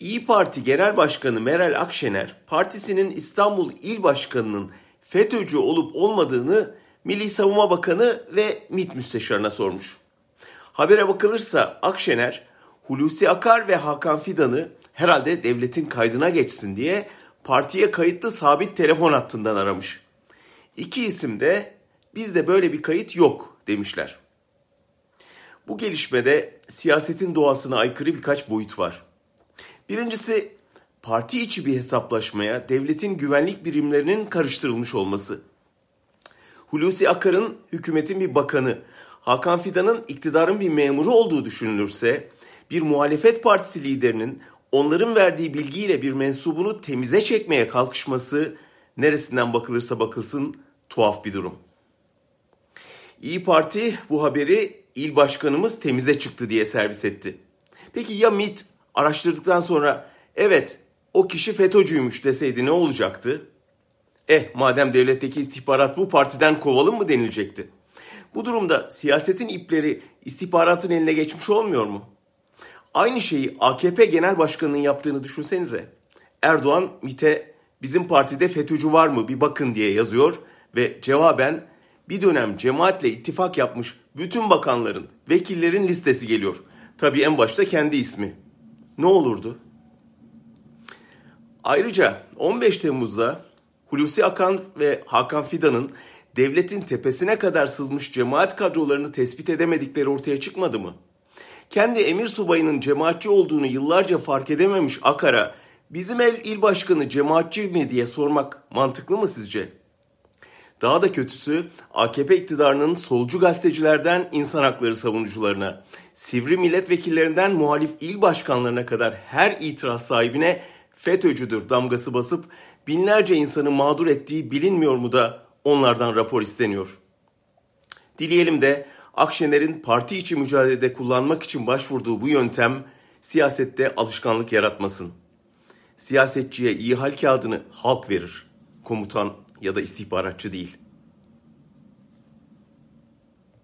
İyi Parti Genel Başkanı Meral Akşener, partisinin İstanbul İl Başkanı'nın FETÖ'cü olup olmadığını Milli Savunma Bakanı ve MİT Müsteşarı'na sormuş. Habere bakılırsa Akşener, Hulusi Akar ve Hakan Fidan'ı herhalde devletin kaydına geçsin diye partiye kayıtlı sabit telefon hattından aramış. İki isim de bizde böyle bir kayıt yok demişler. Bu gelişmede siyasetin doğasına aykırı birkaç boyut var. Birincisi parti içi bir hesaplaşmaya devletin güvenlik birimlerinin karıştırılmış olması. Hulusi Akar'ın hükümetin bir bakanı, Hakan Fidan'ın iktidarın bir memuru olduğu düşünülürse, bir muhalefet partisi liderinin onların verdiği bilgiyle bir mensubunu temize çekmeye kalkışması neresinden bakılırsa bakılsın tuhaf bir durum. İyi Parti bu haberi il başkanımız temize çıktı diye servis etti. Peki ya MIT araştırdıktan sonra evet o kişi FETÖ'cüymüş deseydi ne olacaktı? Eh madem devletteki istihbarat bu partiden kovalım mı denilecekti? Bu durumda siyasetin ipleri istihbaratın eline geçmiş olmuyor mu? Aynı şeyi AKP Genel Başkanı'nın yaptığını düşünsenize. Erdoğan MIT'e bizim partide FETÖ'cü var mı bir bakın diye yazıyor ve cevaben bir dönem cemaatle ittifak yapmış bütün bakanların, vekillerin listesi geliyor. Tabii en başta kendi ismi. Ne olurdu? Ayrıca 15 Temmuz'da Hulusi Akan ve Hakan Fidan'ın devletin tepesine kadar sızmış cemaat kadrolarını tespit edemedikleri ortaya çıkmadı mı? Kendi emir subayının cemaatçi olduğunu yıllarca fark edememiş Akar'a bizim el il başkanı cemaatçi mi diye sormak mantıklı mı sizce? Daha da kötüsü AKP iktidarının solcu gazetecilerden insan hakları savunucularına, sivri milletvekillerinden muhalif il başkanlarına kadar her itiraz sahibine FETÖ'cüdür damgası basıp binlerce insanı mağdur ettiği bilinmiyor mu da onlardan rapor isteniyor. Dileyelim de Akşener'in parti içi mücadelede kullanmak için başvurduğu bu yöntem siyasette alışkanlık yaratmasın. Siyasetçiye iyi hal kağıdını halk verir. Komutan ya da istihbaratçı değil.